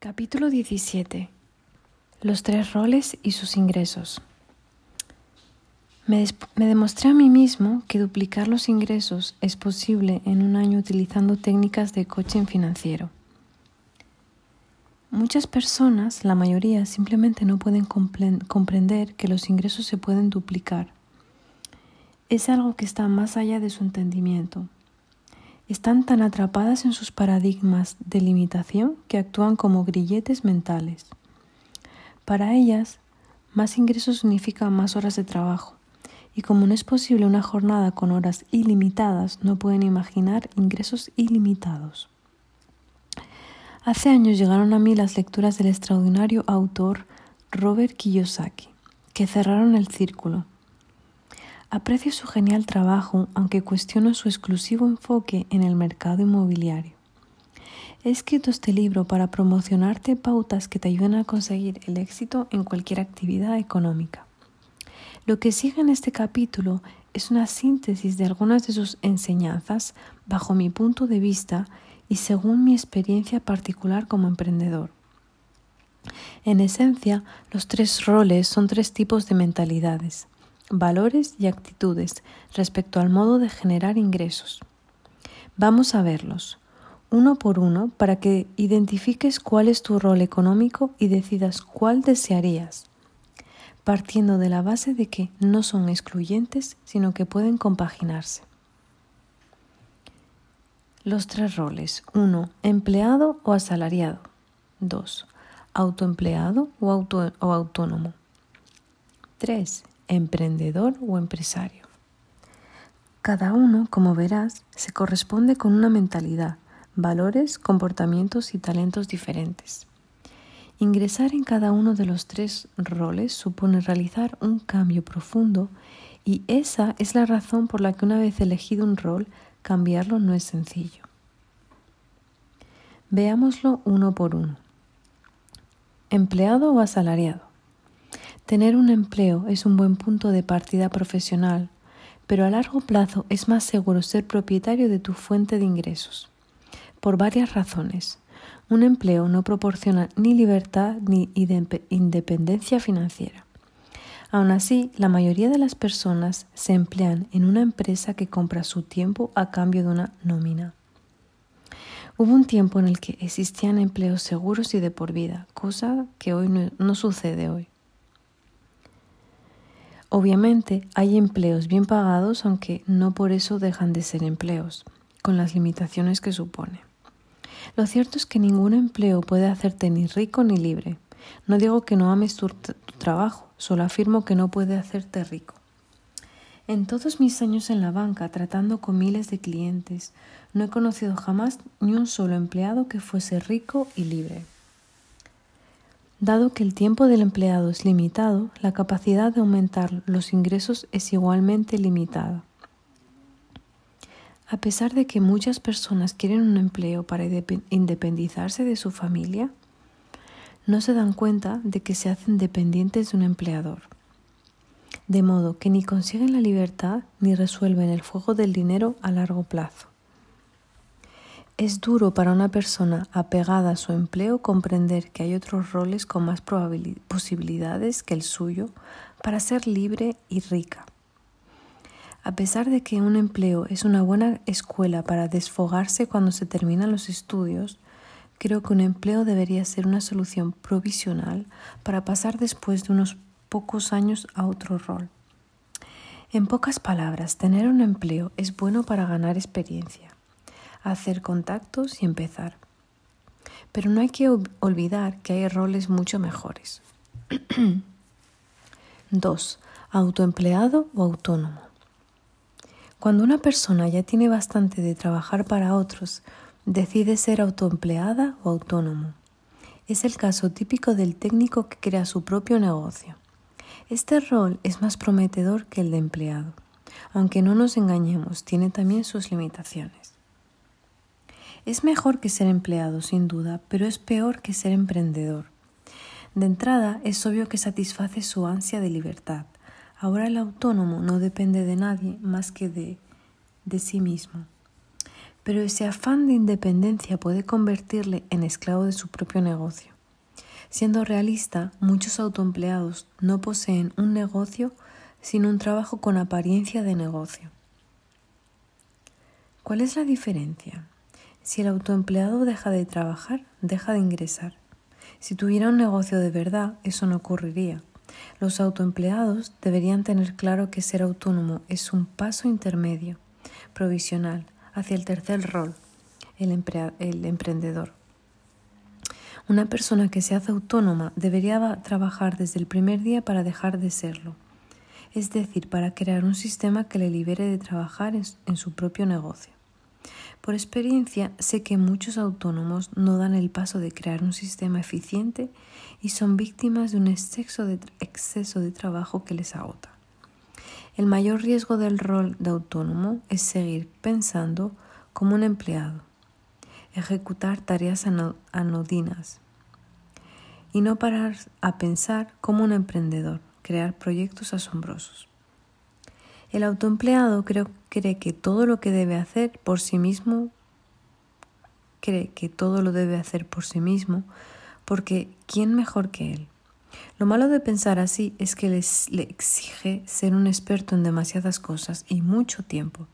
Capítulo 17. Los tres roles y sus ingresos. Me, demostré a mí mismo que duplicar los ingresos es posible en un año utilizando técnicas de coaching financiero. Muchas personas, la mayoría, simplemente no pueden comprender que los ingresos se pueden duplicar. Es algo que está más allá de su entendimiento están tan atrapadas en sus paradigmas de limitación que actúan como grilletes mentales. Para ellas, más ingresos significa más horas de trabajo, y como no es posible una jornada con horas ilimitadas, no pueden imaginar ingresos ilimitados. Hace años llegaron a mí las lecturas del extraordinario autor Robert Kiyosaki, que cerraron el círculo Aprecio su genial trabajo, aunque cuestiono su exclusivo enfoque en el mercado inmobiliario. He escrito este libro para promocionarte pautas que te ayuden a conseguir el éxito en cualquier actividad económica. Lo que sigue en este capítulo es una síntesis de algunas de sus enseñanzas bajo mi punto de vista y según mi experiencia particular como emprendedor. En esencia, los tres roles son tres tipos de mentalidades valores y actitudes respecto al modo de generar ingresos. Vamos a verlos uno por uno para que identifiques cuál es tu rol económico y decidas cuál desearías, partiendo de la base de que no son excluyentes, sino que pueden compaginarse. Los tres roles. 1. Empleado o asalariado. 2. Autoempleado o, autónomo. 3 emprendedor o empresario. Cada uno, como verás, se corresponde con una mentalidad, valores, comportamientos y talentos diferentes. Ingresar en cada uno de los tres roles supone realizar un cambio profundo y esa es la razón por la que una vez elegido un rol, cambiarlo no es sencillo. Veámoslo uno por uno. Empleado o asalariado. Tener un empleo es un buen punto de partida profesional, pero a largo plazo es más seguro ser propietario de tu fuente de ingresos. Por varias razones. Un empleo no proporciona ni libertad ni independencia financiera. Aún así, la mayoría de las personas se emplean en una empresa que compra su tiempo a cambio de una nómina. Hubo un tiempo en el que existían empleos seguros y de por vida, cosa que hoy no, no sucede hoy. Obviamente hay empleos bien pagados, aunque no por eso dejan de ser empleos, con las limitaciones que supone. Lo cierto es que ningún empleo puede hacerte ni rico ni libre. No digo que no ames tu, trabajo, solo afirmo que no puede hacerte rico. En todos mis años en la banca, tratando con miles de clientes, no he conocido jamás ni un solo empleado que fuese rico y libre. Dado que el tiempo del empleado es limitado, la capacidad de aumentar los ingresos es igualmente limitada. A pesar de que muchas personas quieren un empleo para independizarse de su familia, no se dan cuenta de que se hacen dependientes de un empleador. De modo que ni consiguen la libertad ni resuelven el fuego del dinero a largo plazo. Es duro para una persona apegada a su empleo comprender que hay otros roles con más posibilidades que el suyo para ser libre y rica. A pesar de que un empleo es una buena escuela para desfogarse cuando se terminan los estudios, creo que un empleo debería ser una solución provisional para pasar después de unos pocos años a otro rol. En pocas palabras, tener un empleo es bueno para ganar experiencia hacer contactos y empezar. Pero no hay que olvidar que hay roles mucho mejores. 2. Autoempleado o autónomo. Cuando una persona ya tiene bastante de trabajar para otros, decide ser autoempleada o autónomo. Es el caso típico del técnico que crea su propio negocio. Este rol es más prometedor que el de empleado, aunque no nos engañemos, tiene también sus limitaciones. Es mejor que ser empleado, sin duda, pero es peor que ser emprendedor. De entrada, es obvio que satisface su ansia de libertad. Ahora el autónomo no depende de nadie más que de, de sí mismo. pero ese afán de independencia puede convertirle en esclavo de su propio negocio. Siendo realista, muchos autoempleados no poseen un negocio sino un trabajo con apariencia de negocio. ¿Cuál es la diferencia? Si el autoempleado deja de trabajar, deja de ingresar. Si tuviera un negocio de verdad, eso no ocurriría. Los autoempleados deberían tener claro que ser autónomo es un paso intermedio, provisional, hacia el tercer rol, el, el emprendedor. Una persona que se hace autónoma debería trabajar desde el primer día para dejar de serlo, es decir, para crear un sistema que le libere de trabajar en su propio negocio. Por experiencia, sé que muchos autónomos no dan el paso de crear un sistema eficiente y son víctimas de un exceso de, exceso de trabajo que les agota. El mayor riesgo del rol de autónomo es seguir pensando como un empleado, ejecutar tareas anodinas y no parar a pensar como un emprendedor, crear proyectos asombrosos. El autoempleado cree, cree que todo lo que debe hacer por sí mismo, cree que todo lo debe hacer por sí mismo, porque ¿quién mejor que él? Lo malo de pensar así es que les, le exige ser un experto en demasiadas cosas y mucho tiempo.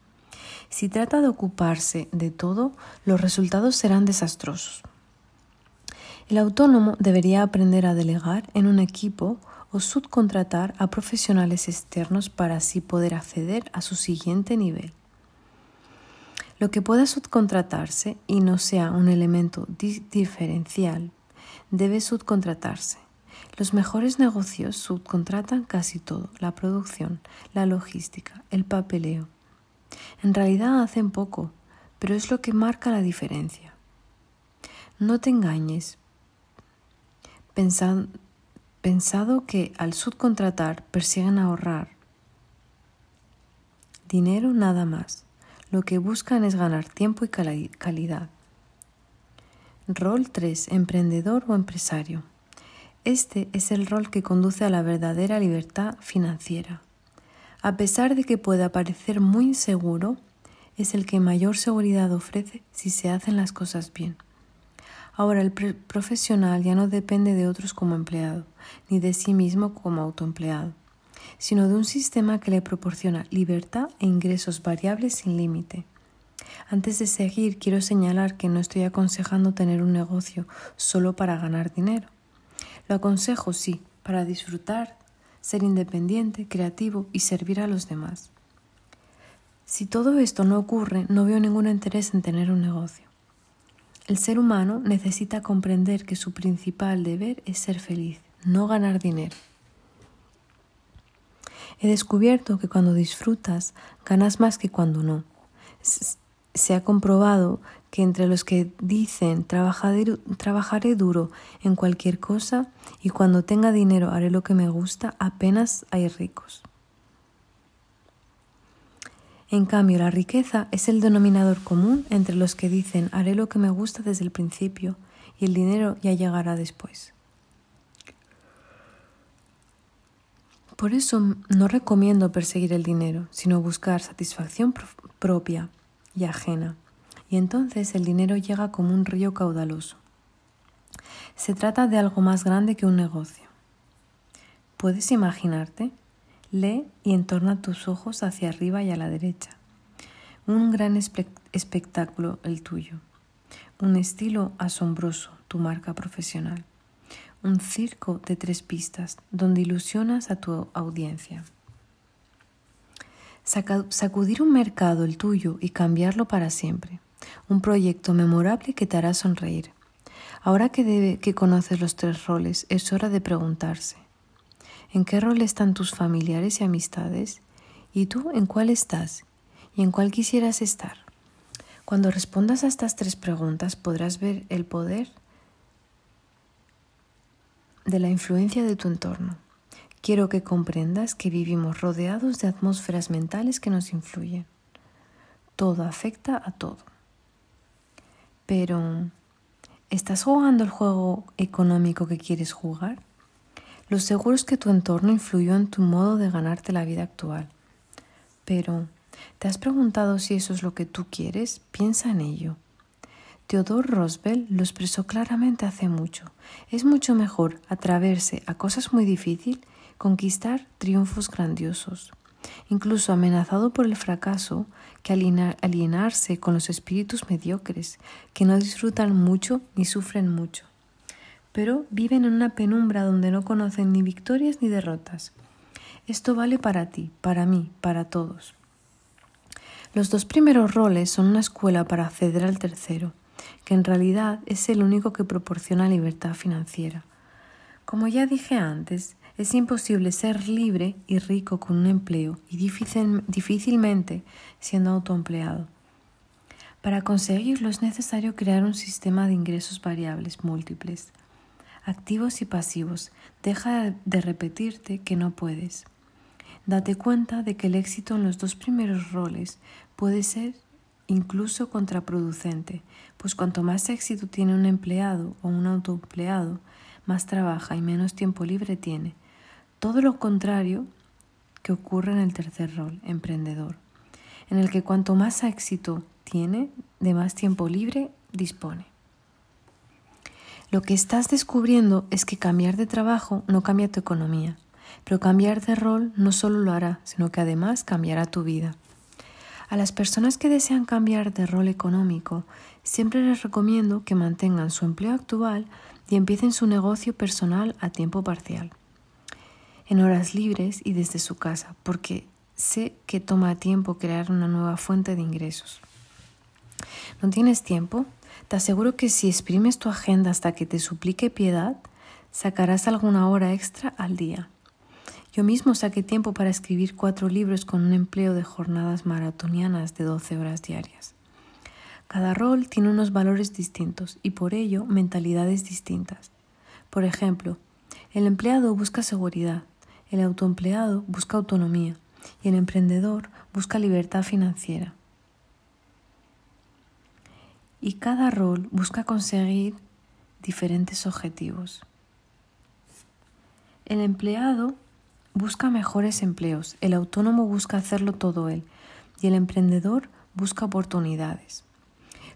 Si trata de ocuparse de todo, los resultados serán desastrosos. El autónomo debería aprender a delegar en un equipo o subcontratar a profesionales externos para así poder acceder a su siguiente nivel. Lo que pueda subcontratarse y no sea un elemento diferencial debe subcontratarse. Los mejores negocios subcontratan casi todo, la producción, la logística, el papeleo. En realidad hacen poco, pero es lo que marca la diferencia. No te engañes pensando pensado que al subcontratar persiguen ahorrar dinero nada más. Lo que buscan es ganar tiempo y calidad. Rol 3. Emprendedor o empresario. Este es el rol que conduce a la verdadera libertad financiera. A pesar de que pueda parecer muy inseguro, es el que mayor seguridad ofrece si se hacen las cosas bien. Ahora el profesional ya no depende de otros como empleado, ni de sí mismo como autoempleado, sino de un sistema que le proporciona libertad e ingresos variables sin límite. Antes de seguir, quiero señalar que no estoy aconsejando tener un negocio solo para ganar dinero. Lo aconsejo, sí, para disfrutar, ser independiente, creativo y servir a los demás. Si todo esto no ocurre, no veo ningún interés en tener un negocio. El ser humano necesita comprender que su principal deber es ser feliz, no ganar dinero. He descubierto que cuando disfrutas ganas más que cuando no. Se ha comprobado que entre los que dicen trabajaré, duro en cualquier cosa y cuando tenga dinero haré lo que me gusta, apenas hay ricos. En cambio, la riqueza es el denominador común entre los que dicen haré lo que me gusta desde el principio y el dinero ya llegará después. Por eso no recomiendo perseguir el dinero, sino buscar satisfacción propia y ajena. Y entonces el dinero llega como un río caudaloso. Se trata de algo más grande que un negocio. ¿Puedes imaginarte? Lee y entorna tus ojos hacia arriba y a la derecha. Un gran espectáculo el tuyo. Un estilo asombroso, tu marca profesional. Un circo de tres pistas donde ilusionas a tu audiencia. Sacudir un mercado el tuyo y cambiarlo para siempre. Un proyecto memorable que te hará sonreír. Ahora que, debe, que conoces los tres roles, es hora de preguntarse, ¿En qué rol están tus familiares y amistades? ¿Y tú en cuál estás? ¿Y en cuál quisieras estar? Cuando respondas a estas tres preguntas podrás ver el poder de la influencia de tu entorno. Quiero que comprendas que vivimos rodeados de atmósferas mentales que nos influyen. Todo afecta a todo. Pero, ¿estás jugando el juego económico que quieres jugar? Lo seguro es que tu entorno influyó en tu modo de ganarte la vida actual. Pero, ¿Te has preguntado si eso es lo que tú quieres? Piensa en ello. Theodore Roosevelt lo expresó claramente hace mucho. Es mucho mejor atreverse a cosas muy difíciles, conquistar triunfos grandiosos, incluso amenazado por el fracaso, que alienarse con los espíritus mediocres, que no disfrutan mucho ni sufren mucho, pero viven en una penumbra donde no conocen ni victorias ni derrotas. Esto vale para ti, para mí, para todos. Los dos primeros roles son una escuela para acceder al tercero, que en realidad es el único que proporciona libertad financiera. Como ya dije antes, es imposible ser libre y rico con un empleo y difícilmente siendo autoempleado. Para conseguirlo es necesario crear un sistema de ingresos variables múltiples, activos y pasivos. Deja de repetirte que no puedes. Date cuenta de que el éxito en los dos primeros roles puede ser incluso contraproducente, pues cuanto más éxito tiene un empleado o un autoempleado, más trabaja y menos tiempo libre tiene. Todo lo contrario que ocurre en el tercer rol, emprendedor, en el que cuanto más éxito tiene, de más tiempo libre dispone. Lo que estás descubriendo es que cambiar de trabajo no cambia tu economía, pero cambiar de rol no solo lo hará, sino que además cambiará tu vida. A las personas que desean cambiar de rol económico, siempre les recomiendo que mantengan su empleo actual y empiecen su negocio personal a tiempo parcial, en horas libres y desde su casa, porque sé que toma tiempo crear una nueva fuente de ingresos. ¿No tienes tiempo? Te aseguro que si exprimes tu agenda hasta que te suplique piedad, sacarás alguna hora extra al día. Yo mismo saqué tiempo para escribir cuatro libros con un empleo de jornadas maratonianas de 12 horas diarias. Cada rol tiene unos valores distintos y por ello mentalidades distintas. Por ejemplo, el empleado busca seguridad, el autoempleado busca autonomía y el emprendedor busca libertad financiera. Y cada rol busca conseguir diferentes objetivos. El empleado busca mejores empleos, el autónomo busca hacerlo todo él y el emprendedor busca oportunidades.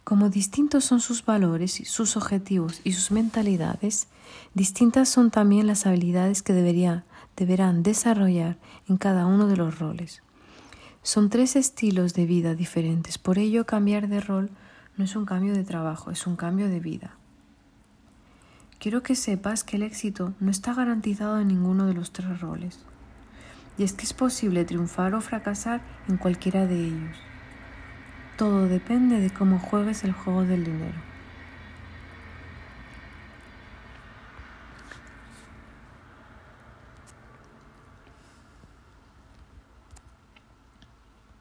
Como distintos son sus valores, sus objetivos y sus mentalidades, distintas son también las habilidades que deberán desarrollar en cada uno de los roles. Son tres estilos de vida diferentes, por ello cambiar de rol no es un cambio de trabajo, es un cambio de vida. Quiero que sepas que el éxito no está garantizado en ninguno de los tres roles. Y es que es posible triunfar o fracasar en cualquiera de ellos. Todo depende de cómo juegues el juego del dinero.